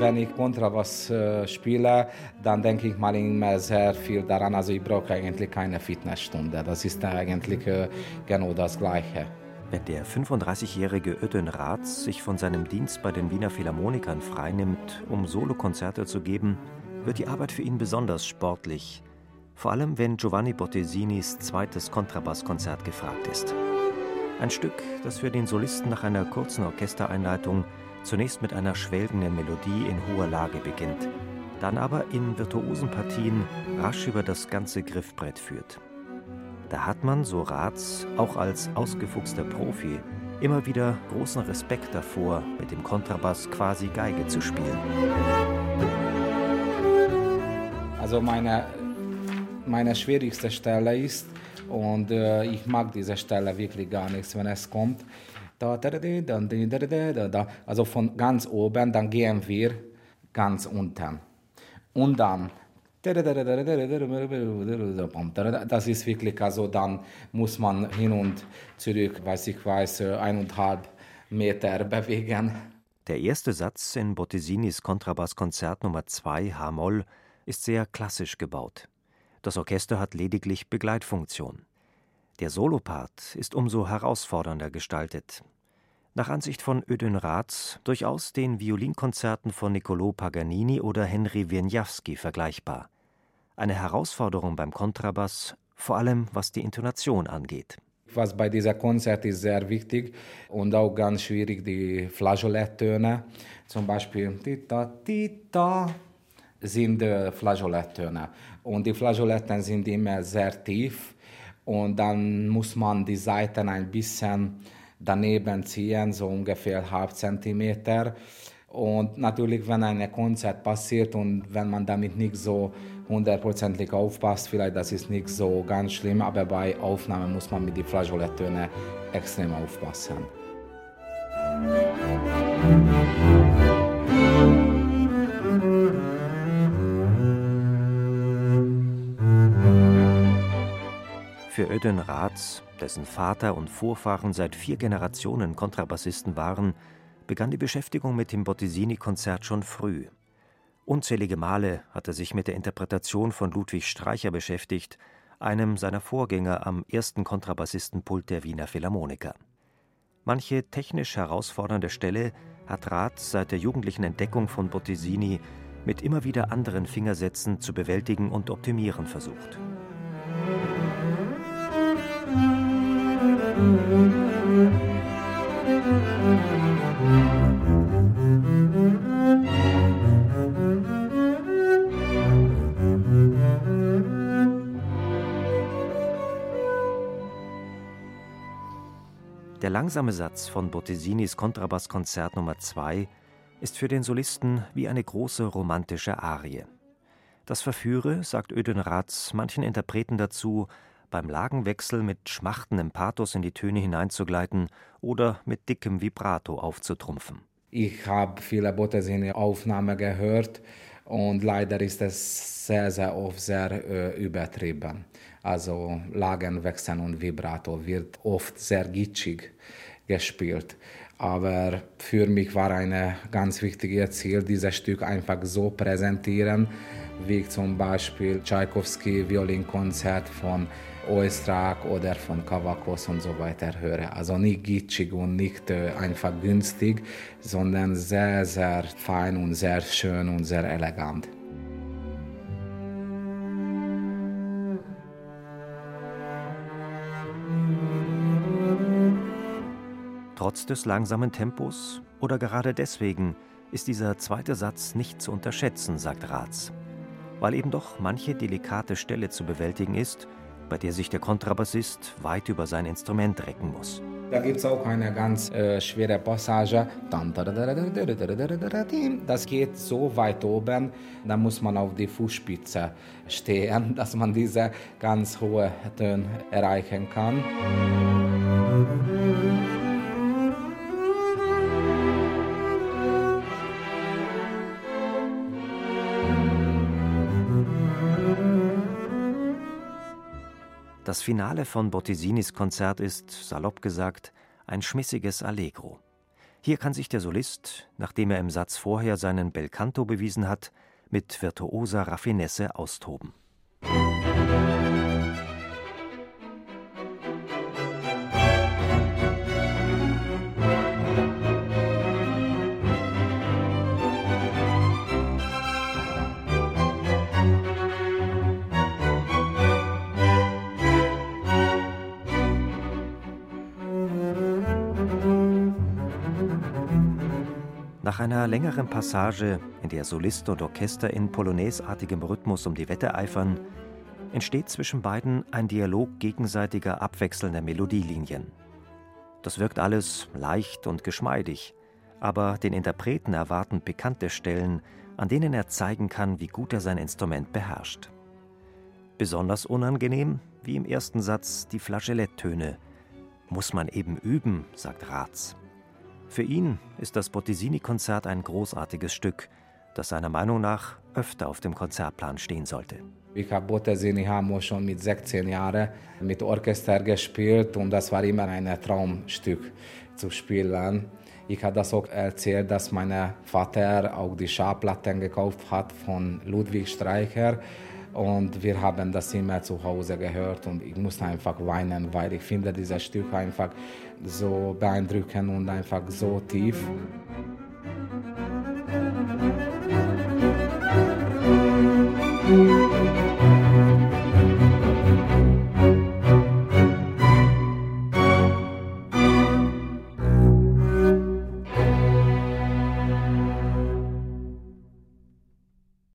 Wenn ich Kontrabass äh, spiele, dann denke ich mal immer sehr viel daran. Also ich brauche eigentlich keine Fitnessstunde. Das ist eigentlich äh, genau das Gleiche. Wenn der 35-jährige Ödön Ratz sich von seinem Dienst bei den Wiener Philharmonikern freinimmt, um Solokonzerte zu geben, wird die Arbeit für ihn besonders sportlich. Vor allem, wenn Giovanni Bottesinis zweites Kontrabasskonzert gefragt ist. Ein Stück, das für den Solisten nach einer kurzen Orchestereinleitung zunächst mit einer schwelgenden Melodie in hoher Lage beginnt, dann aber in virtuosen Partien rasch über das ganze Griffbrett führt. Da hat man, so Rats, auch als ausgefuchster Profi immer wieder großen Respekt davor, mit dem Kontrabass quasi Geige zu spielen. Also meine, meine schwierigste Stelle ist, und äh, ich mag diese Stelle wirklich gar nicht, wenn es kommt, also von ganz oben, dann gehen wir ganz unten. Und dann das ist wirklich, also dann muss man hin und zurück, weiß ich weiß, eineinhalb Meter bewegen. Der erste Satz in Bottesinis Kontrabasskonzert Nummer 2 H-Moll ist sehr klassisch gebaut. Das Orchester hat lediglich Begleitfunktion. Der Solopart ist umso herausfordernder gestaltet. Nach Ansicht von Ödön Rath durchaus den Violinkonzerten von Niccolò Paganini oder Henry Wieniawski vergleichbar. Eine Herausforderung beim Kontrabass, vor allem was die Intonation angeht. Was bei dieser Konzert ist sehr wichtig und auch ganz schwierig, die Flageoletttöne. Zum Beispiel Tita, Tita sind äh, Flageoletttöne. Und die Flageoletten sind immer sehr tief und dann muss man die Seiten ein bisschen daneben ziehen, so ungefähr halb Zentimeter. Und natürlich, wenn ein Konzert passiert und wenn man damit nicht so hundertprozentig aufpasst, vielleicht das ist nicht so ganz schlimm, aber bei Aufnahmen muss man mit den Flageolettönen extrem aufpassen. Für Ödön Raths, dessen Vater und Vorfahren seit vier Generationen Kontrabassisten waren, begann die Beschäftigung mit dem Bottesini-Konzert schon früh. Unzählige Male hat er sich mit der Interpretation von Ludwig Streicher beschäftigt, einem seiner Vorgänger am ersten Kontrabassistenpult der Wiener Philharmoniker. Manche technisch herausfordernde Stelle hat Rath seit der jugendlichen Entdeckung von Bottesini mit immer wieder anderen Fingersätzen zu bewältigen und optimieren versucht. Der langsame Satz von Bottesinis Kontrabasskonzert Nummer 2 ist für den Solisten wie eine große romantische Arie. Das verführe, sagt Ödön Ratz manchen Interpreten dazu, beim Lagenwechsel mit schmachtendem Pathos in die Töne hineinzugleiten oder mit dickem Vibrato aufzutrumpfen. Ich habe viele Bottesini-Aufnahmen gehört und leider ist es sehr, sehr oft sehr äh, übertrieben. Also Lagenwechsel und Vibrato wird oft sehr gitschig gespielt. Aber für mich war ein ganz wichtiges Ziel, dieses Stück einfach so präsentieren, wie zum Beispiel Tchaikovsky Violinkonzert von Oistrakh oder von Kavakos und so weiter höre. Also nicht gitschig und nicht äh, einfach günstig, sondern sehr, sehr fein und sehr schön und sehr elegant. Trotz des langsamen Tempos oder gerade deswegen ist dieser zweite Satz nicht zu unterschätzen, sagt Ratz. weil eben doch manche delikate Stelle zu bewältigen ist, bei der sich der Kontrabassist weit über sein Instrument recken muss. Da gibt es auch eine ganz äh, schwere Passage. Das geht so weit oben, da muss man auf die Fußspitze stehen, dass man diese ganz hohe Töne erreichen kann. Das Finale von Bottesinis Konzert ist, salopp gesagt, ein schmissiges Allegro. Hier kann sich der Solist, nachdem er im Satz vorher seinen Belcanto bewiesen hat, mit virtuoser Raffinesse austoben. Nach einer längeren Passage, in der Solist und Orchester in polonaiseartigem Rhythmus um die Wette eifern, entsteht zwischen beiden ein Dialog gegenseitiger abwechselnder Melodielinien. Das wirkt alles leicht und geschmeidig, aber den Interpreten erwarten pikante Stellen, an denen er zeigen kann, wie gut er sein Instrument beherrscht. Besonders unangenehm, wie im ersten Satz, die Flageoletttöne. Muss man eben üben, sagt Ratz. Für ihn ist das Bottesini-Konzert ein großartiges Stück, das seiner Meinung nach öfter auf dem Konzertplan stehen sollte. Ich habe Bottesini Hamo schon mit 16 Jahren mit Orchester gespielt und das war immer ein Traumstück zu spielen. Ich habe das auch erzählt, dass mein Vater auch die Schallplatten gekauft hat von Ludwig Streicher und wir haben das immer zu Hause gehört und ich musste einfach weinen, weil ich finde dieses Stück einfach so beeindruckend und einfach so tief.